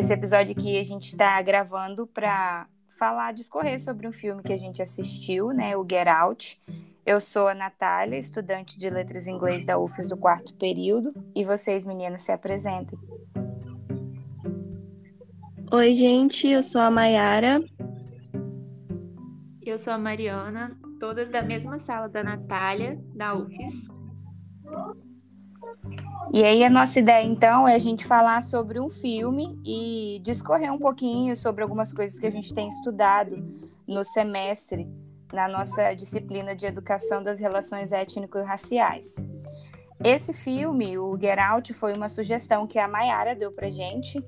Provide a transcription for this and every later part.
Esse episódio aqui a gente está gravando para falar, discorrer sobre um filme que a gente assistiu, né, o Get Out. Eu sou a Natália, estudante de Letras em Inglês da UFES do quarto período, e vocês, meninas, se apresentem. Oi, gente, eu sou a Mayara. Eu sou a Mariana, todas da mesma sala da Natália, da UFES. E aí a nossa ideia então é a gente falar sobre um filme e discorrer um pouquinho sobre algumas coisas que a gente tem estudado no semestre na nossa disciplina de educação das relações étnico-raciais. Esse filme, o Get Out, foi uma sugestão que a Mayara deu pra gente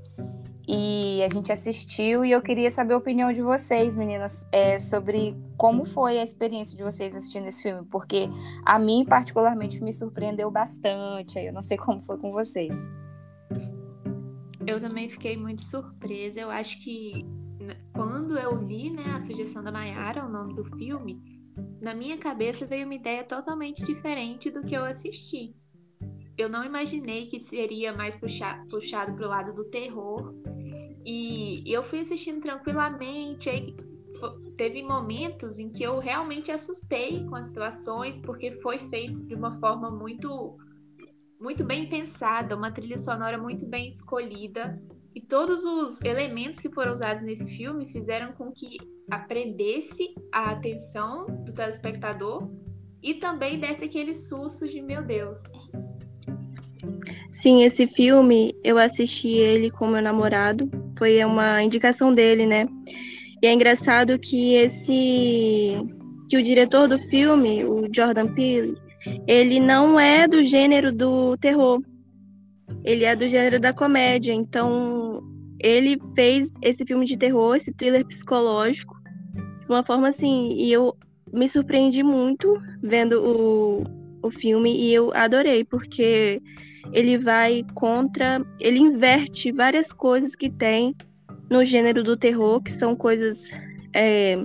e a gente assistiu e eu queria saber a opinião de vocês, meninas, é, sobre como foi a experiência de vocês assistindo esse filme, porque a mim particularmente me surpreendeu bastante. Eu não sei como foi com vocês. Eu também fiquei muito surpresa. Eu acho que quando eu vi né, a sugestão da Mayara, o nome do filme, na minha cabeça veio uma ideia totalmente diferente do que eu assisti. Eu não imaginei que seria mais puxado, puxado para o lado do terror e eu fui assistindo tranquilamente. Aí teve momentos em que eu realmente assustei com as situações, porque foi feito de uma forma muito muito bem pensada, uma trilha sonora muito bem escolhida. E todos os elementos que foram usados nesse filme fizeram com que aprendesse a atenção do telespectador e também desse aquele susto de meu Deus, Sim, esse filme eu assisti ele com meu namorado, foi uma indicação dele, né? E é engraçado que esse que o diretor do filme, o Jordan Peele, ele não é do gênero do terror. Ele é do gênero da comédia, então ele fez esse filme de terror, esse thriller psicológico, de uma forma assim, e eu me surpreendi muito vendo o, o filme e eu adorei, porque ele vai contra, ele inverte várias coisas que tem no gênero do terror, que são coisas é,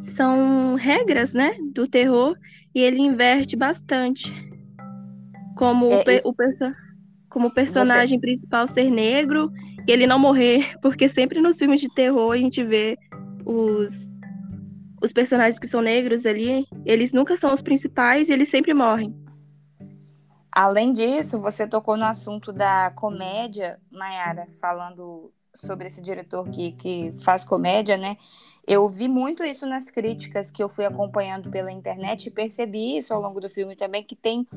são regras, né, do terror, e ele inverte bastante. Como é, o, o perso como o personagem você... principal ser negro e ele não morrer, porque sempre nos filmes de terror a gente vê os os personagens que são negros ali, eles nunca são os principais e eles sempre morrem. Além disso, você tocou no assunto da comédia, Mayara, falando sobre esse diretor que, que faz comédia, né? Eu vi muito isso nas críticas que eu fui acompanhando pela internet e percebi isso ao longo do filme também, que tem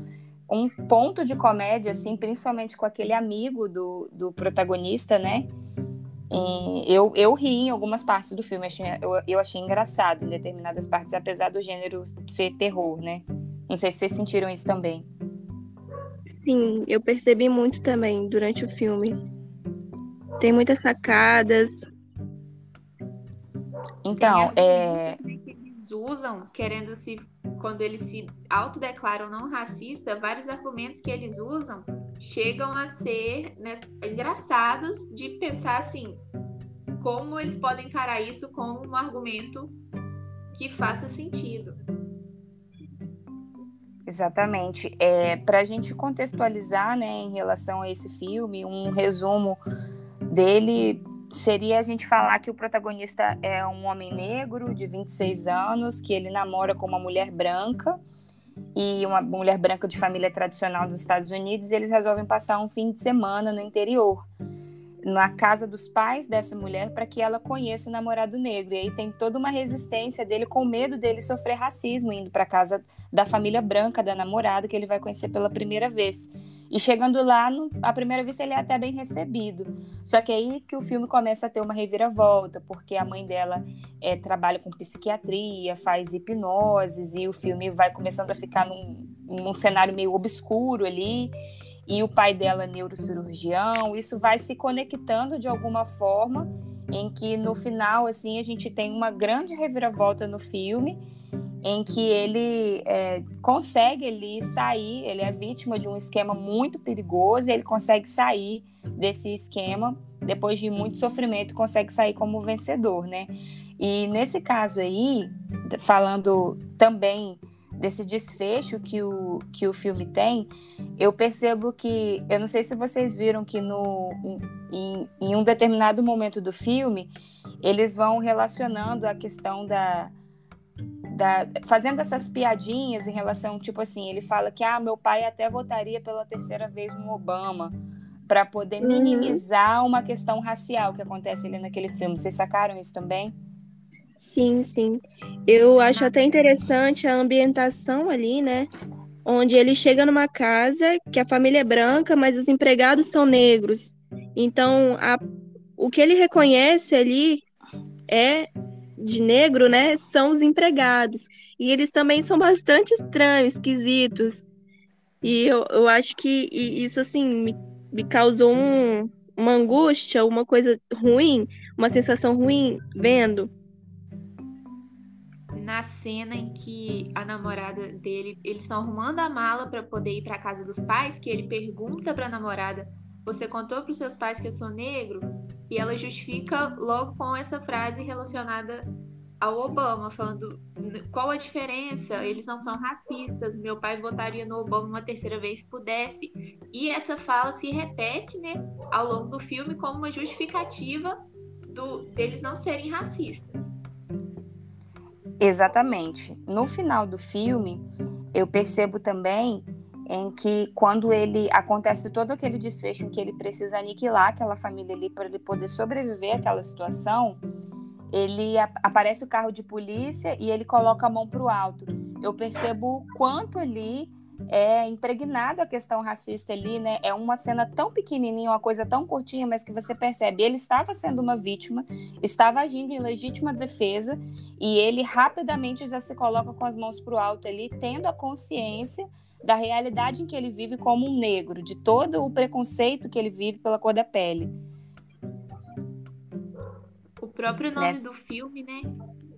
um ponto de comédia, assim, principalmente com aquele amigo do, do protagonista, né? E eu, eu ri em algumas partes do filme, eu, eu achei engraçado em determinadas partes, apesar do gênero ser terror, né? Não sei se vocês sentiram isso também. Sim, eu percebi muito também durante o filme. Tem muitas sacadas. Então, é. Que eles usam, querendo se. Quando eles se autodeclaram não racista, vários argumentos que eles usam chegam a ser né, engraçados de pensar assim: como eles podem encarar isso como um argumento que faça sentido. Exatamente. É, Para a gente contextualizar né, em relação a esse filme, um resumo dele seria a gente falar que o protagonista é um homem negro de 26 anos, que ele namora com uma mulher branca e uma mulher branca de família tradicional dos Estados Unidos, e eles resolvem passar um fim de semana no interior na casa dos pais dessa mulher para que ela conheça o namorado negro. E aí tem toda uma resistência dele com medo dele sofrer racismo indo para casa da família branca da namorada que ele vai conhecer pela primeira vez. E chegando lá, no, à primeira vista ele é até bem recebido. Só que aí que o filme começa a ter uma reviravolta, porque a mãe dela é, trabalha com psiquiatria, faz hipnoses e o filme vai começando a ficar num, num cenário meio obscuro ali e o pai dela neurocirurgião, isso vai se conectando de alguma forma em que no final assim a gente tem uma grande reviravolta no filme em que ele é, consegue ele sair, ele é vítima de um esquema muito perigoso, e ele consegue sair desse esquema depois de muito sofrimento, consegue sair como vencedor, né? E nesse caso aí, falando também desse desfecho que o, que o filme tem, eu percebo que, eu não sei se vocês viram que no, em, em um determinado momento do filme, eles vão relacionando a questão da, da, fazendo essas piadinhas em relação, tipo assim, ele fala que ah, meu pai até votaria pela terceira vez no Obama para poder uhum. minimizar uma questão racial que acontece ali naquele filme. Vocês sacaram isso também? Sim, sim. Eu acho até interessante a ambientação ali, né? Onde ele chega numa casa que a família é branca, mas os empregados são negros. Então, a, o que ele reconhece ali é de negro, né? São os empregados. E eles também são bastante estranhos, esquisitos. E eu, eu acho que isso, assim, me, me causou um, uma angústia, uma coisa ruim, uma sensação ruim vendo na cena em que a namorada dele, eles estão arrumando a mala para poder ir para casa dos pais, que ele pergunta para a namorada: "Você contou para os seus pais que eu sou negro?" E ela justifica logo com essa frase relacionada ao Obama, falando qual a diferença, eles não são racistas, meu pai votaria no Obama uma terceira vez se pudesse. E essa fala se repete né, ao longo do filme como uma justificativa do, deles não serem racistas. Exatamente. No final do filme, eu percebo também em que quando ele acontece todo aquele desfecho em que ele precisa aniquilar aquela família ali para ele poder sobreviver àquela situação, ele aparece o carro de polícia e ele coloca a mão para o alto. Eu percebo o quanto ali é impregnado a questão racista ali, né? É uma cena tão pequenininha, uma coisa tão curtinha, mas que você percebe, ele estava sendo uma vítima, estava agindo em legítima defesa e ele rapidamente já se coloca com as mãos para o alto ali, tendo a consciência da realidade em que ele vive como um negro, de todo o preconceito que ele vive pela cor da pele. O próprio nome Nessa... do filme, né?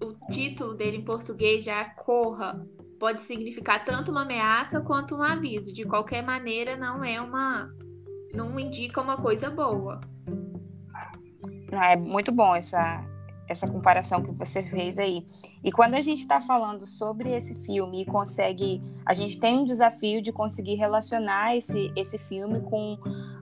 O título dele em português já é Corra, pode significar tanto uma ameaça quanto um aviso. De qualquer maneira, não é uma. não indica uma coisa boa. É muito bom essa, essa comparação que você fez aí. E quando a gente está falando sobre esse filme e consegue. A gente tem um desafio de conseguir relacionar esse, esse filme com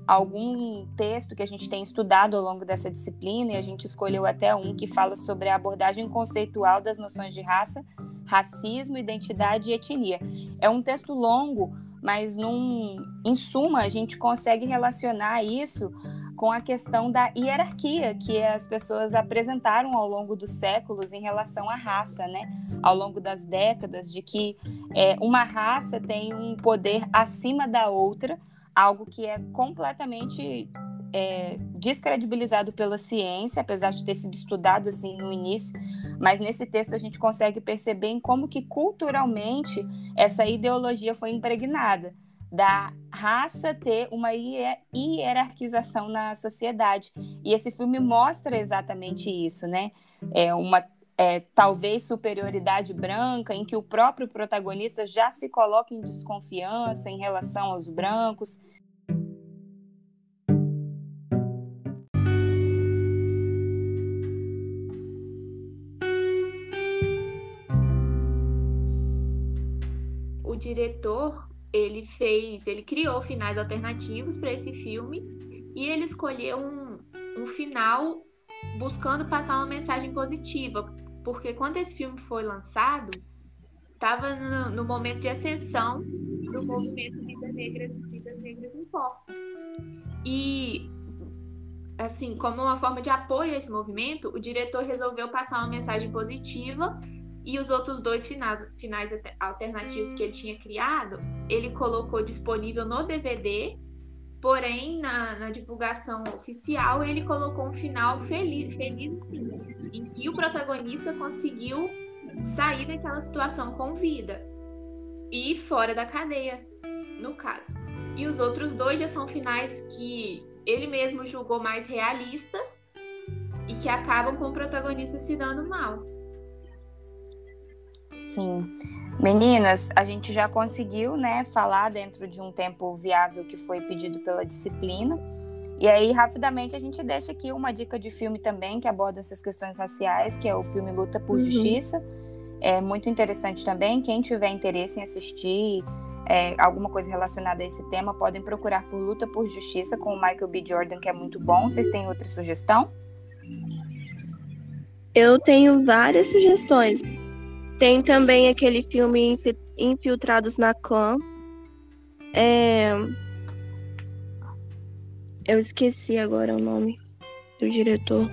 algum texto que a gente tem estudado ao longo dessa disciplina, e a gente escolheu até um que fala sobre a abordagem conceitual das noções de raça racismo, identidade e etnia. É um texto longo, mas num, em suma a gente consegue relacionar isso com a questão da hierarquia que as pessoas apresentaram ao longo dos séculos em relação à raça, né? Ao longo das décadas, de que é, uma raça tem um poder acima da outra, algo que é completamente é, descredibilizado pela ciência, apesar de ter sido estudado assim no início, mas nesse texto a gente consegue perceber em como que culturalmente essa ideologia foi impregnada da raça ter uma hierarquização na sociedade. E esse filme mostra exatamente isso, né? É uma é, talvez superioridade branca, em que o próprio protagonista já se coloca em desconfiança em relação aos brancos, diretor, ele fez, ele criou finais alternativos para esse filme e ele escolheu um, um final buscando passar uma mensagem positiva, porque quando esse filme foi lançado, estava no, no, momento de ascensão do movimento Vidas Negras, Vidas Negras Importam. E assim, como uma forma de apoio a esse movimento, o diretor resolveu passar uma mensagem positiva e os outros dois finais, finais alternativos que ele tinha criado, ele colocou disponível no DVD, porém na, na divulgação oficial ele colocou um final feliz, feliz sim, em que o protagonista conseguiu sair daquela situação com vida e fora da cadeia, no caso. E os outros dois já são finais que ele mesmo julgou mais realistas e que acabam com o protagonista se dando mal. Sim. Meninas, a gente já conseguiu, né, falar dentro de um tempo viável que foi pedido pela disciplina. E aí, rapidamente, a gente deixa aqui uma dica de filme também que aborda essas questões raciais, que é o filme Luta por uhum. Justiça, é muito interessante também. Quem tiver interesse em assistir é, alguma coisa relacionada a esse tema, podem procurar por Luta por Justiça com o Michael B. Jordan, que é muito bom. Vocês têm outra sugestão? Eu tenho várias sugestões. Tem também aquele filme Infiltrados na Clã. É... Eu esqueci agora o nome do diretor.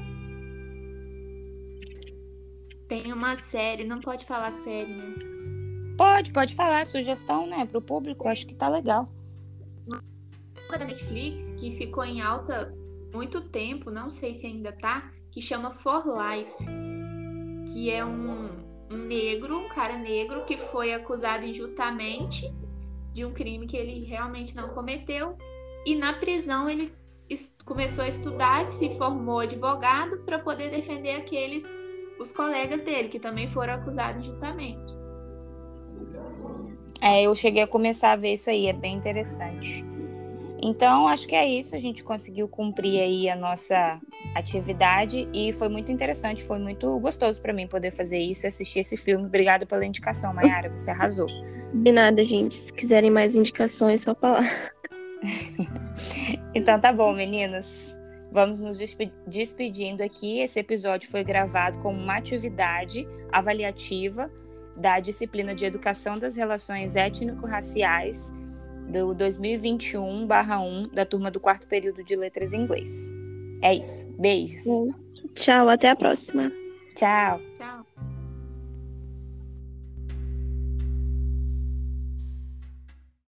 Tem uma série, não pode falar série, né? Pode, pode falar, sugestão, né, pro público, acho que tá legal. Uma da Netflix que ficou em alta muito tempo, não sei se ainda tá, que chama For Life, que é um, um negro, um cara negro que foi acusado injustamente de um crime que ele realmente não cometeu e na prisão ele começou a estudar, se formou advogado para poder defender aqueles os colegas dele que também foram acusados injustamente. É, eu cheguei a começar a ver isso aí, é bem interessante. Então, acho que é isso, a gente conseguiu cumprir aí a nossa atividade e foi muito interessante, foi muito gostoso para mim poder fazer isso e assistir esse filme. Obrigado pela indicação, Mayara, você arrasou. De nada, gente. Se quiserem mais indicações, só falar. então tá bom, meninos. Vamos nos despedindo aqui. Esse episódio foi gravado como uma atividade avaliativa da disciplina de Educação das Relações Étnico-Raciais do 2021/1 da turma do quarto período de Letras em Inglês. É isso. Beijos. Tchau, até a próxima. Tchau.